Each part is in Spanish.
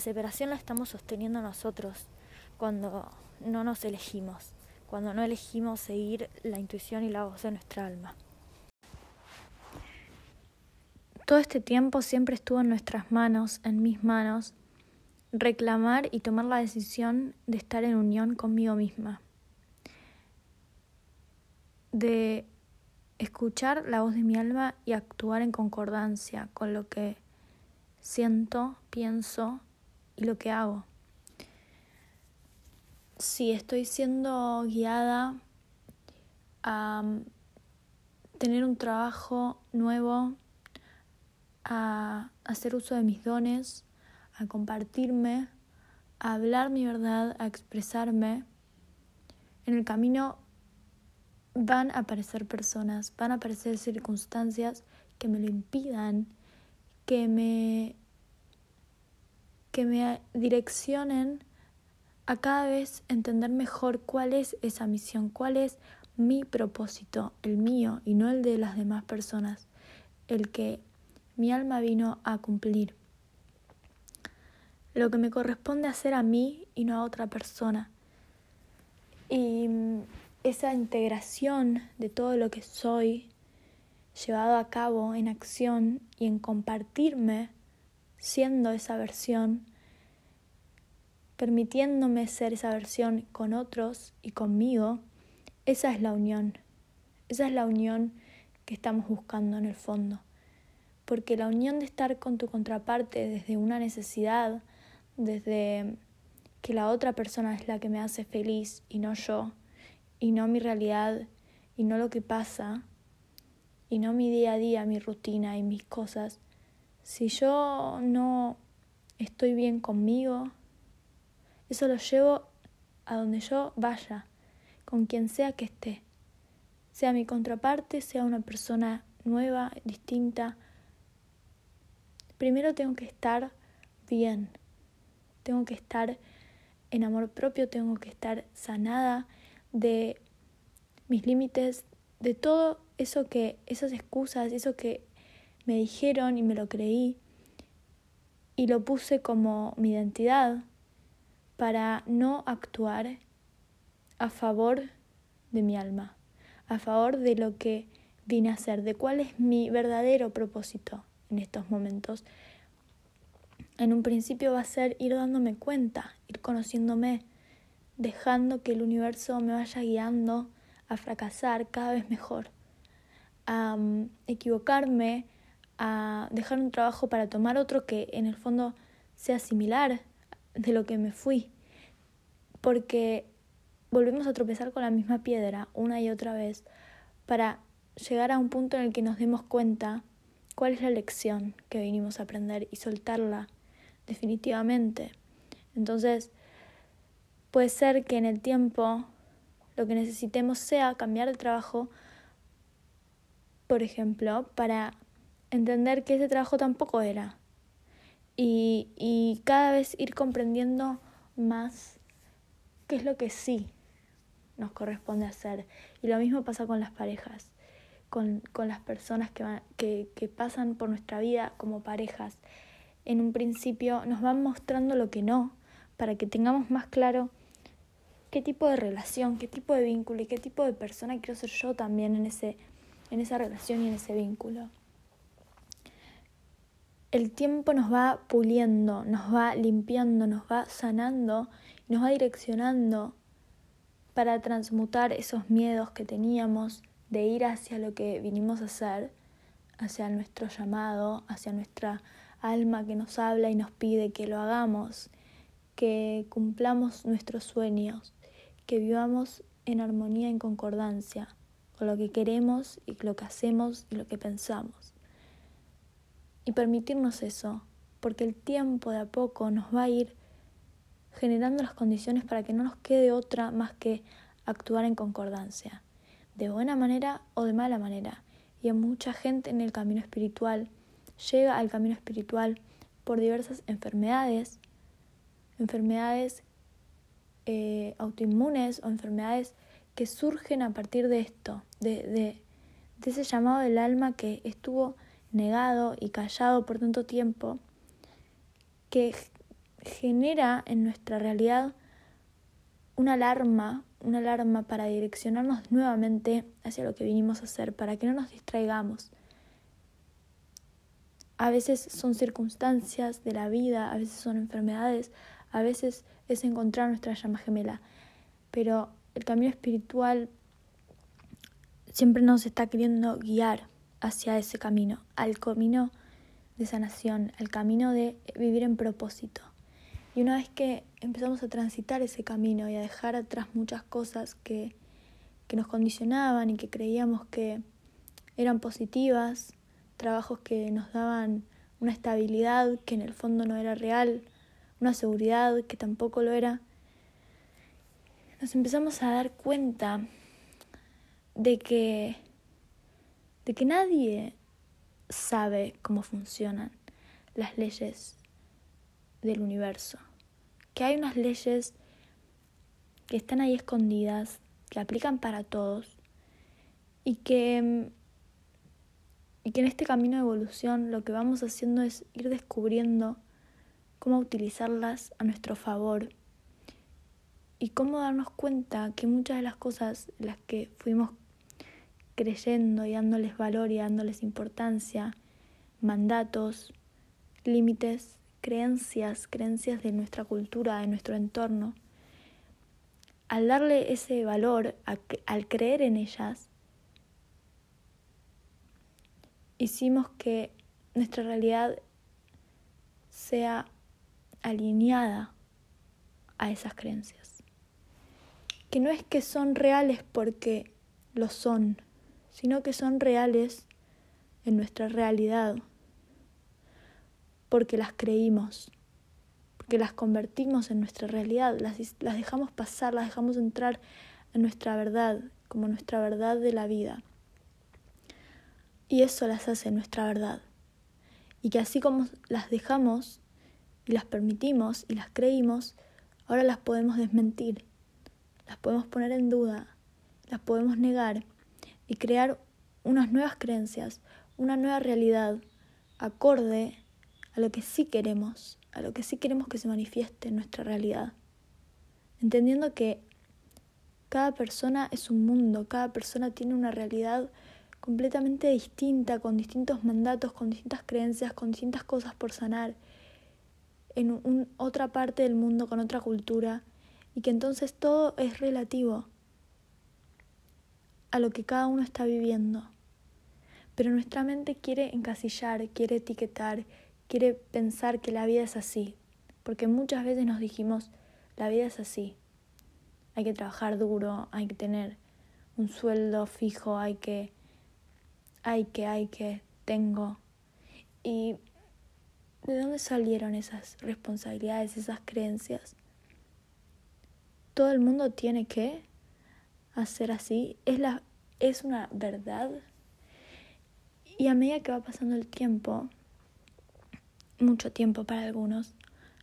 La separación la estamos sosteniendo nosotros cuando no nos elegimos, cuando no elegimos seguir la intuición y la voz de nuestra alma. Todo este tiempo siempre estuvo en nuestras manos, en mis manos, reclamar y tomar la decisión de estar en unión conmigo misma, de escuchar la voz de mi alma y actuar en concordancia con lo que siento, pienso y lo que hago. Si estoy siendo guiada a tener un trabajo nuevo, a hacer uso de mis dones, a compartirme, a hablar mi verdad, a expresarme. En el camino van a aparecer personas, van a aparecer circunstancias que me lo impidan, que me que me direccionen a cada vez entender mejor cuál es esa misión, cuál es mi propósito, el mío y no el de las demás personas, el que mi alma vino a cumplir lo que me corresponde hacer a mí y no a otra persona. Y mm, esa integración de todo lo que soy llevado a cabo en acción y en compartirme siendo esa versión, permitiéndome ser esa versión con otros y conmigo, esa es la unión. Esa es la unión que estamos buscando en el fondo. Porque la unión de estar con tu contraparte desde una necesidad, desde que la otra persona es la que me hace feliz y no yo, y no mi realidad, y no lo que pasa, y no mi día a día, mi rutina y mis cosas, si yo no estoy bien conmigo, eso lo llevo a donde yo vaya, con quien sea que esté, sea mi contraparte, sea una persona nueva, distinta. Primero tengo que estar bien tengo que estar en amor propio, tengo que estar sanada de mis límites, de todo eso que, esas excusas, eso que me dijeron y me lo creí. Y lo puse como mi identidad para no actuar a favor de mi alma, a favor de lo que vine a ser, de cuál es mi verdadero propósito en estos momentos. En un principio va a ser ir dándome cuenta, ir conociéndome, dejando que el universo me vaya guiando a fracasar cada vez mejor, a mm, equivocarme, a dejar un trabajo para tomar otro que en el fondo sea similar de lo que me fui, porque volvemos a tropezar con la misma piedra una y otra vez para llegar a un punto en el que nos demos cuenta cuál es la lección que vinimos a aprender y soltarla definitivamente. Entonces, puede ser que en el tiempo lo que necesitemos sea cambiar de trabajo, por ejemplo, para entender que ese trabajo tampoco era. Y, y cada vez ir comprendiendo más qué es lo que sí nos corresponde hacer. Y lo mismo pasa con las parejas, con, con las personas que, que, que pasan por nuestra vida como parejas en un principio nos van mostrando lo que no, para que tengamos más claro qué tipo de relación, qué tipo de vínculo y qué tipo de persona quiero ser yo también en, ese, en esa relación y en ese vínculo. El tiempo nos va puliendo, nos va limpiando, nos va sanando, nos va direccionando para transmutar esos miedos que teníamos de ir hacia lo que vinimos a hacer, hacia nuestro llamado, hacia nuestra alma que nos habla y nos pide que lo hagamos, que cumplamos nuestros sueños, que vivamos en armonía, en concordancia con lo que queremos y lo que hacemos y lo que pensamos. Y permitirnos eso, porque el tiempo de a poco nos va a ir generando las condiciones para que no nos quede otra más que actuar en concordancia, de buena manera o de mala manera. Y hay mucha gente en el camino espiritual llega al camino espiritual por diversas enfermedades, enfermedades eh, autoinmunes o enfermedades que surgen a partir de esto, de, de, de ese llamado del alma que estuvo negado y callado por tanto tiempo, que genera en nuestra realidad una alarma, una alarma para direccionarnos nuevamente hacia lo que vinimos a hacer, para que no nos distraigamos. A veces son circunstancias de la vida, a veces son enfermedades, a veces es encontrar nuestra llama gemela. Pero el camino espiritual siempre nos está queriendo guiar hacia ese camino, al camino de sanación, al camino de vivir en propósito. Y una vez que empezamos a transitar ese camino y a dejar atrás muchas cosas que, que nos condicionaban y que creíamos que eran positivas, trabajos que nos daban una estabilidad que en el fondo no era real, una seguridad que tampoco lo era, nos empezamos a dar cuenta de que, de que nadie sabe cómo funcionan las leyes del universo, que hay unas leyes que están ahí escondidas, que aplican para todos y que, y que en este camino de evolución lo que vamos haciendo es ir descubriendo cómo utilizarlas a nuestro favor y cómo darnos cuenta que muchas de las cosas las que fuimos creyendo y dándoles valor y dándoles importancia, mandatos, límites, creencias, creencias de nuestra cultura, de nuestro entorno, al darle ese valor, al creer en ellas, hicimos que nuestra realidad sea alineada a esas creencias. Que no es que son reales porque lo son, sino que son reales en nuestra realidad porque las creímos, porque las convertimos en nuestra realidad, las, las dejamos pasar, las dejamos entrar en nuestra verdad, como nuestra verdad de la vida. Y eso las hace nuestra verdad. Y que así como las dejamos y las permitimos y las creímos, ahora las podemos desmentir, las podemos poner en duda, las podemos negar y crear unas nuevas creencias, una nueva realidad acorde a lo que sí queremos, a lo que sí queremos que se manifieste en nuestra realidad. Entendiendo que cada persona es un mundo, cada persona tiene una realidad completamente distinta, con distintos mandatos, con distintas creencias, con distintas cosas por sanar, en otra parte del mundo, con otra cultura, y que entonces todo es relativo a lo que cada uno está viviendo. Pero nuestra mente quiere encasillar, quiere etiquetar, quiere pensar que la vida es así, porque muchas veces nos dijimos, la vida es así, hay que trabajar duro, hay que tener un sueldo fijo, hay que, hay que, hay que, tengo. ¿Y de dónde salieron esas responsabilidades, esas creencias? Todo el mundo tiene que hacer así, es, la, es una verdad. Y a medida que va pasando el tiempo, mucho tiempo para algunos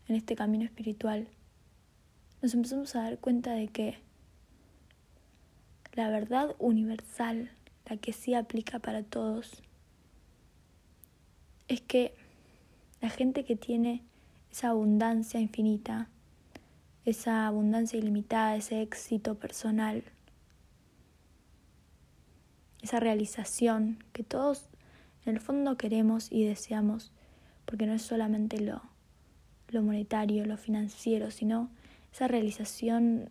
en este camino espiritual, nos empezamos a dar cuenta de que la verdad universal, la que sí aplica para todos, es que la gente que tiene esa abundancia infinita, esa abundancia ilimitada, ese éxito personal, esa realización que todos en el fondo queremos y deseamos, porque no es solamente lo, lo monetario, lo financiero, sino esa realización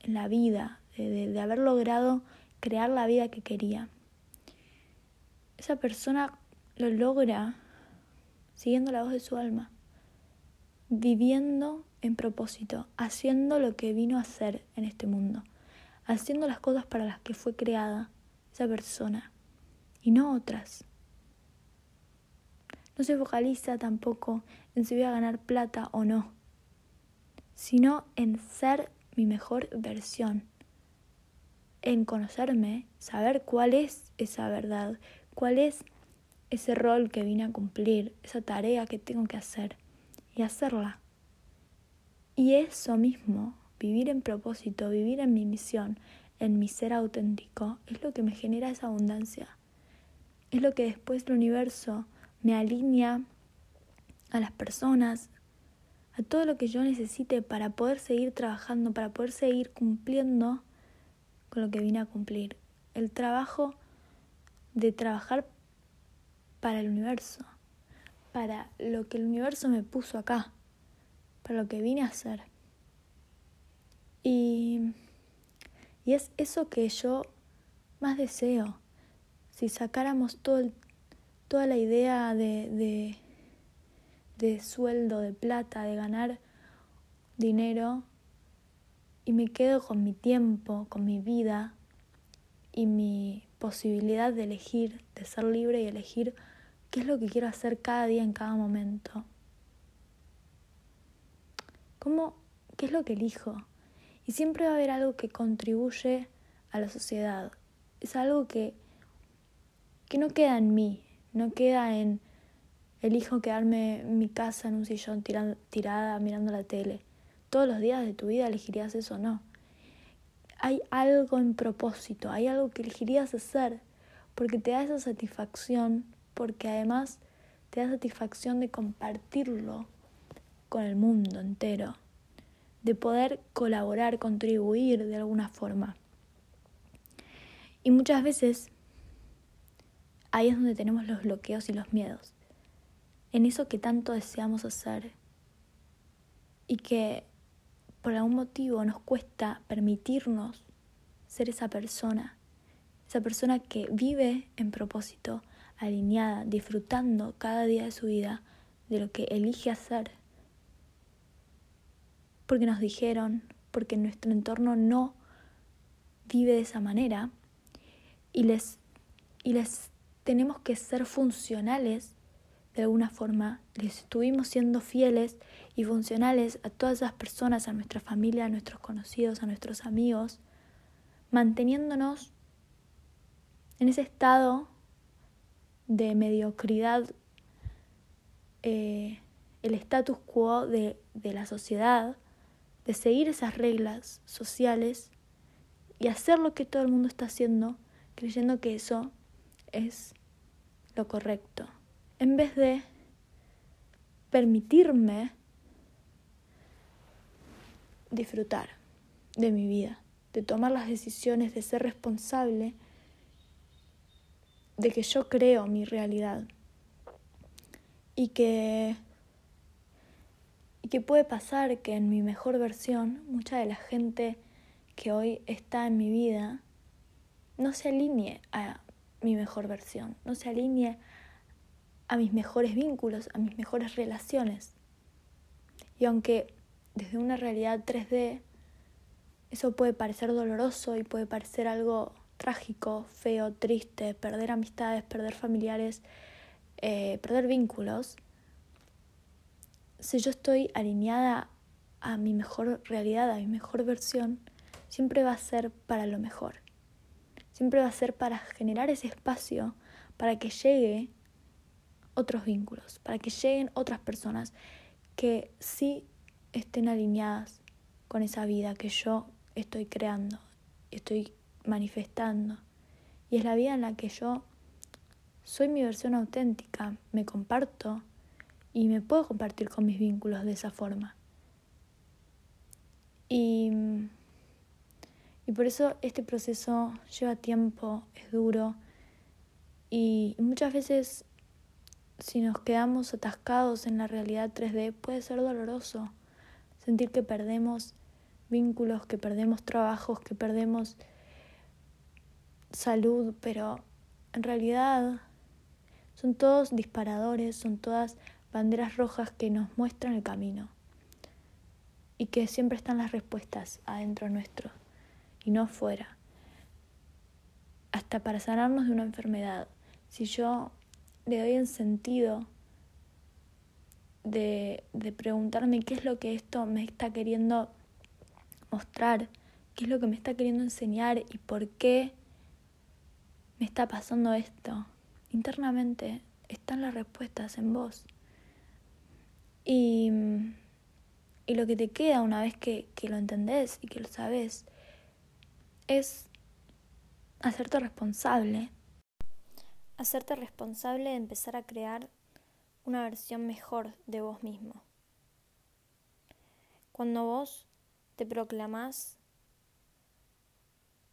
en la vida, de, de, haber logrado crear la vida que quería. Esa persona lo logra siguiendo la voz de su alma, viviendo en propósito, haciendo lo que vino a hacer en este mundo, haciendo las cosas para las que fue creada esa persona y no otras. No se focaliza tampoco en si voy a ganar plata o no, sino en ser mi mejor versión, en conocerme, saber cuál es esa verdad, cuál es ese rol que vine a cumplir, esa tarea que tengo que hacer y hacerla. Y eso mismo, vivir en propósito, vivir en mi misión, en mi ser auténtico, es lo que me genera esa abundancia. Es lo que después el universo me alinea a las personas, a todo lo que yo necesite para poder seguir trabajando, para poder seguir cumpliendo con lo que vine a cumplir. El trabajo de trabajar para el universo, para lo que el universo me puso acá, para lo que vine a hacer. Y, y es eso que yo más deseo. Si sacáramos todo toda la idea de, de, de sueldo, de plata, de ganar dinero, y me quedo con mi tiempo, con mi vida y mi posibilidad de elegir, de ser libre y elegir qué es lo que quiero hacer cada día, en cada momento. ¿Cómo, ¿Qué es lo que elijo? Y siempre va a haber algo que contribuye a la sociedad. Es algo que, que no queda en mí, no queda en elijo quedarme en mi casa en un sillón tirada mirando la tele. Todos los días de tu vida elegirías eso o no. Hay algo en propósito, hay algo que elegirías hacer porque te da esa satisfacción, porque además te da satisfacción de compartirlo con el mundo entero de poder colaborar, contribuir de alguna forma. Y muchas veces ahí es donde tenemos los bloqueos y los miedos, en eso que tanto deseamos hacer y que por algún motivo nos cuesta permitirnos ser esa persona, esa persona que vive en propósito, alineada, disfrutando cada día de su vida de lo que elige hacer porque nos dijeron, porque nuestro entorno no vive de esa manera y les, y les tenemos que ser funcionales de alguna forma. Les estuvimos siendo fieles y funcionales a todas esas personas, a nuestra familia, a nuestros conocidos, a nuestros amigos, manteniéndonos en ese estado de mediocridad, eh, el status quo de, de la sociedad, de seguir esas reglas sociales y hacer lo que todo el mundo está haciendo, creyendo que eso es lo correcto. En vez de permitirme disfrutar de mi vida, de tomar las decisiones, de ser responsable de que yo creo mi realidad y que y que puede pasar que en mi mejor versión, mucha de la gente que hoy está en mi vida no se alinee a mi mejor versión, no se alinee a mis mejores vínculos, a mis mejores relaciones. Y aunque desde una realidad 3D eso puede parecer doloroso y puede parecer algo trágico, feo, triste, perder amistades, perder familiares, eh, perder vínculos, si yo estoy alineada a mi mejor realidad, a mi mejor versión, siempre va a ser para lo mejor. Siempre va a ser para generar ese espacio para que llegue otros vínculos, para que lleguen otras personas que sí estén alineadas con esa vida que yo estoy creando, estoy manifestando. Y es la vida en la que yo soy mi versión auténtica, me comparto y me puedo compartir con mis vínculos de esa forma. Y, y por eso este proceso lleva tiempo, es duro y muchas veces si nos quedamos atascados en la realidad 3D puede ser doloroso sentir que perdemos vínculos, que perdemos trabajos, que perdemos salud, pero en realidad son todos disparadores, son todas banderas rojas que nos muestran el camino y que siempre están las respuestas adentro nuestro y no afuera. Hasta para sanarnos de una enfermedad, si yo le doy el sentido de, de preguntarme qué es lo que esto me está queriendo mostrar, qué es lo que me está queriendo enseñar y por qué me está pasando esto. Internamente están las respuestas en vos. Y, y lo que te queda una vez que, que lo entendés y que lo sabes es hacerte responsable. Hacerte responsable de empezar a crear una versión mejor de vos mismo. Cuando vos te proclamás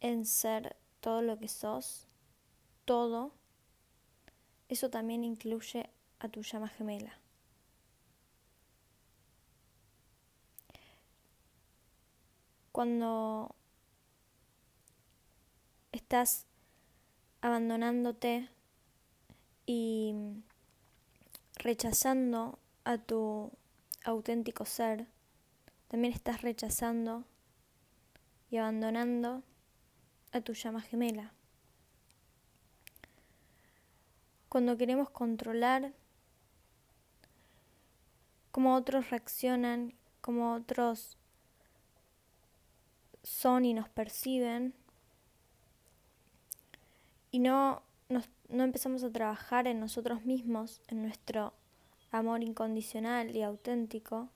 en ser todo lo que sos, todo, eso también incluye a tu llama gemela. Cuando estás abandonándote y rechazando a tu auténtico ser, también estás rechazando y abandonando a tu llama gemela. Cuando queremos controlar cómo otros reaccionan, cómo otros son y nos perciben, y no, no empezamos a trabajar en nosotros mismos, en nuestro amor incondicional y auténtico,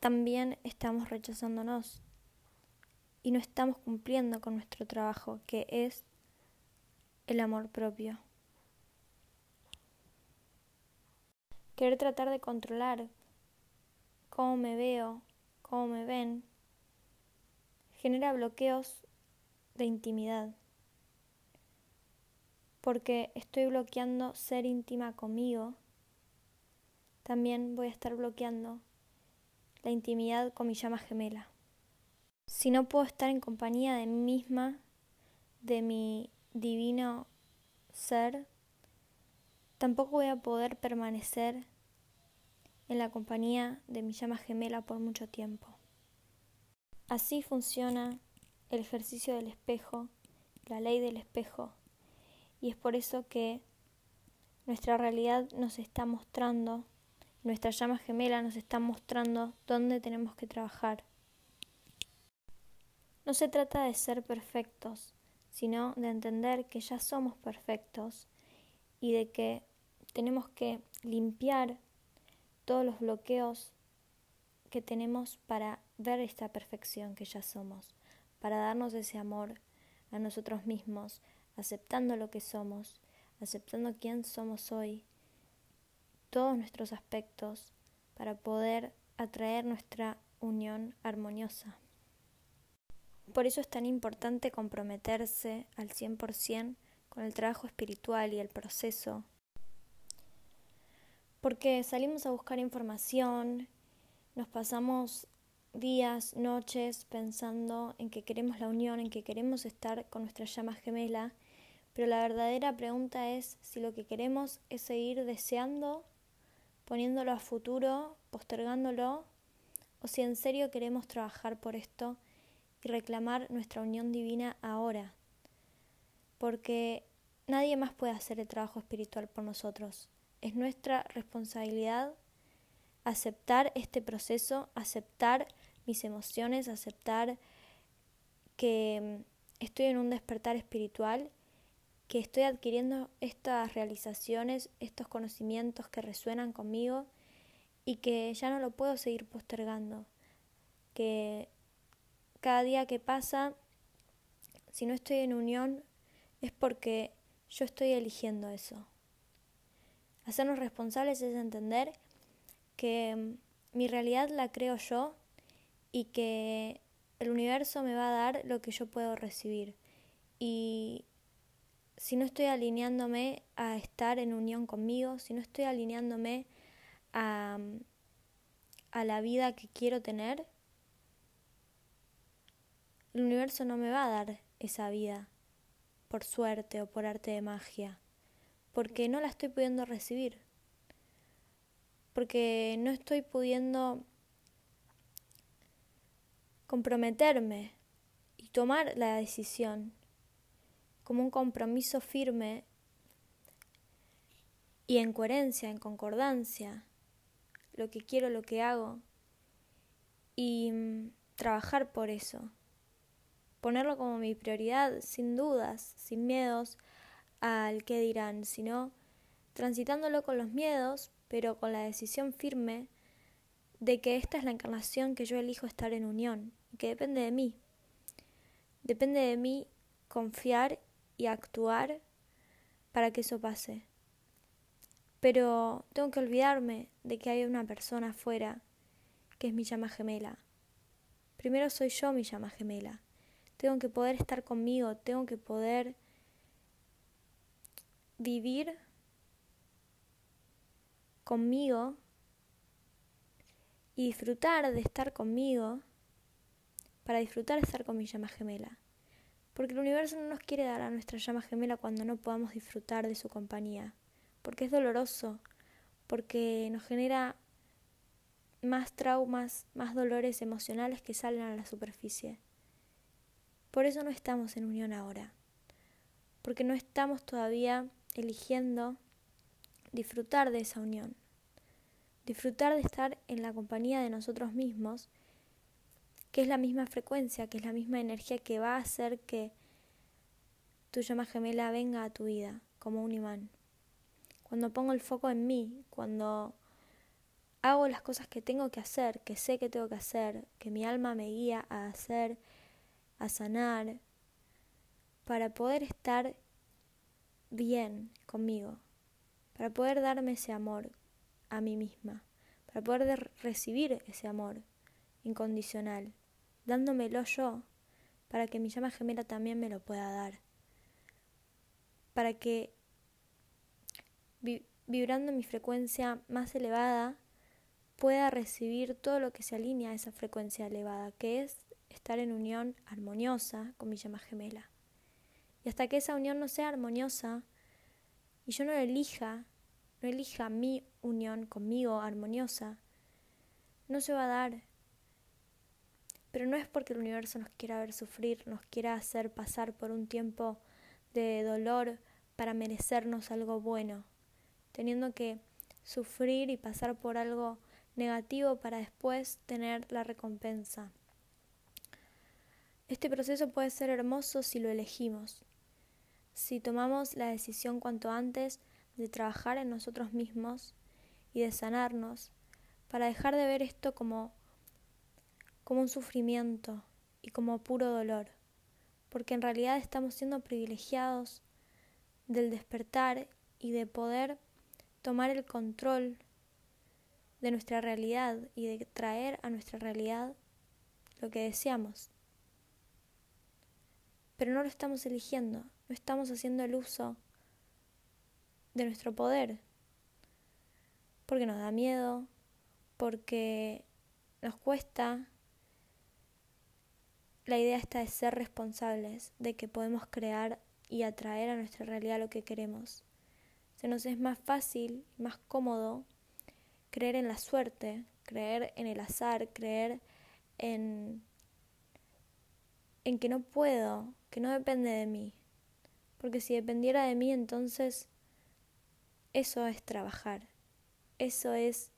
también estamos rechazándonos y no estamos cumpliendo con nuestro trabajo, que es el amor propio. Querer tratar de controlar cómo me veo, cómo me ven, genera bloqueos de intimidad. Porque estoy bloqueando ser íntima conmigo, también voy a estar bloqueando la intimidad con mi llama gemela. Si no puedo estar en compañía de mí misma, de mi divino ser, tampoco voy a poder permanecer en la compañía de mi llama gemela por mucho tiempo. Así funciona el ejercicio del espejo, la ley del espejo, y es por eso que nuestra realidad nos está mostrando nuestra llama gemela nos está mostrando dónde tenemos que trabajar. No se trata de ser perfectos, sino de entender que ya somos perfectos y de que tenemos que limpiar todos los bloqueos que tenemos para ver esta perfección que ya somos, para darnos ese amor a nosotros mismos, aceptando lo que somos, aceptando quién somos hoy todos nuestros aspectos para poder atraer nuestra unión armoniosa. Por eso es tan importante comprometerse al 100% con el trabajo espiritual y el proceso, porque salimos a buscar información, nos pasamos días, noches pensando en que queremos la unión, en que queremos estar con nuestra llama gemela, pero la verdadera pregunta es si lo que queremos es seguir deseando poniéndolo a futuro, postergándolo, o si en serio queremos trabajar por esto y reclamar nuestra unión divina ahora, porque nadie más puede hacer el trabajo espiritual por nosotros. Es nuestra responsabilidad aceptar este proceso, aceptar mis emociones, aceptar que estoy en un despertar espiritual que estoy adquiriendo estas realizaciones, estos conocimientos que resuenan conmigo y que ya no lo puedo seguir postergando. Que cada día que pasa, si no estoy en unión, es porque yo estoy eligiendo eso. Hacernos responsables es entender que mm, mi realidad la creo yo y que el universo me va a dar lo que yo puedo recibir. Y si no estoy alineándome a estar en unión conmigo, si no estoy alineándome a, a la vida que quiero tener, el universo no me va a dar esa vida por suerte o por arte de magia, porque no la estoy pudiendo recibir, porque no estoy pudiendo comprometerme y tomar la decisión como un compromiso firme y en coherencia, en concordancia, lo que quiero, lo que hago, y mm, trabajar por eso, ponerlo como mi prioridad, sin dudas, sin miedos al que dirán, sino transitándolo con los miedos, pero con la decisión firme de que esta es la encarnación que yo elijo estar en unión, y que depende de mí. Depende de mí confiar y actuar para que eso pase. Pero tengo que olvidarme de que hay una persona afuera que es mi llama gemela. Primero soy yo mi llama gemela. Tengo que poder estar conmigo, tengo que poder vivir conmigo y disfrutar de estar conmigo para disfrutar de estar con mi llama gemela. Porque el universo no nos quiere dar a nuestra llama gemela cuando no podamos disfrutar de su compañía. Porque es doloroso, porque nos genera más traumas, más dolores emocionales que salen a la superficie. Por eso no estamos en unión ahora. Porque no estamos todavía eligiendo disfrutar de esa unión. Disfrutar de estar en la compañía de nosotros mismos que es la misma frecuencia, que es la misma energía que va a hacer que tu llama gemela venga a tu vida como un imán. Cuando pongo el foco en mí, cuando hago las cosas que tengo que hacer, que sé que tengo que hacer, que mi alma me guía a hacer, a sanar, para poder estar bien conmigo, para poder darme ese amor a mí misma, para poder recibir ese amor incondicional dándomelo yo, para que mi llama gemela también me lo pueda dar, para que vibrando mi frecuencia más elevada pueda recibir todo lo que se alinea a esa frecuencia elevada, que es estar en unión armoniosa con mi llama gemela. Y hasta que esa unión no sea armoniosa y yo no elija, no elija mi unión conmigo armoniosa, no se va a dar pero no es porque el universo nos quiera ver sufrir, nos quiera hacer pasar por un tiempo de dolor para merecernos algo bueno, teniendo que sufrir y pasar por algo negativo para después tener la recompensa. Este proceso puede ser hermoso si lo elegimos, si tomamos la decisión cuanto antes de trabajar en nosotros mismos y de sanarnos, para dejar de ver esto como como un sufrimiento y como puro dolor, porque en realidad estamos siendo privilegiados del despertar y de poder tomar el control de nuestra realidad y de traer a nuestra realidad lo que deseamos. Pero no lo estamos eligiendo, no estamos haciendo el uso de nuestro poder, porque nos da miedo, porque nos cuesta la idea está de ser responsables, de que podemos crear y atraer a nuestra realidad lo que queremos. Se nos es más fácil, más cómodo creer en la suerte, creer en el azar, creer en, en que no puedo, que no depende de mí. Porque si dependiera de mí, entonces eso es trabajar, eso es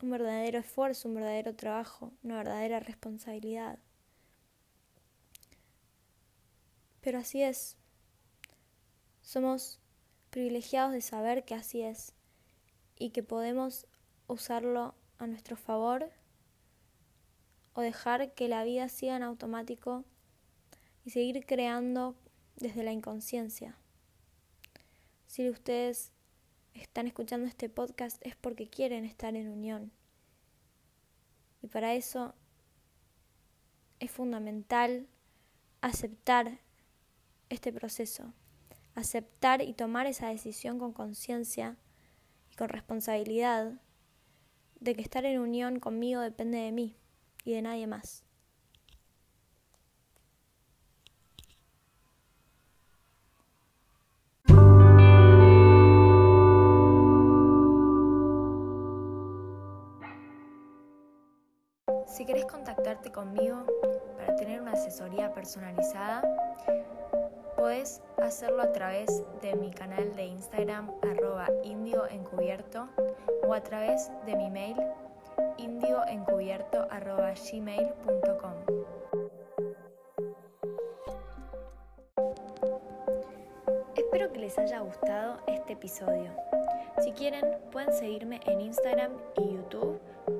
un verdadero esfuerzo, un verdadero trabajo, una verdadera responsabilidad. Pero así es. Somos privilegiados de saber que así es y que podemos usarlo a nuestro favor o dejar que la vida siga en automático y seguir creando desde la inconsciencia. Si ustedes están escuchando este podcast es porque quieren estar en unión. Y para eso es fundamental aceptar este proceso, aceptar y tomar esa decisión con conciencia y con responsabilidad de que estar en unión conmigo depende de mí y de nadie más. Si querés contactarte conmigo para tener una asesoría personalizada, puedes hacerlo a través de mi canal de Instagram arroba o a través de mi mail indioencubierto arroba gmail.com. Espero que les haya gustado este episodio. Si quieren, pueden seguirme en Instagram y YouTube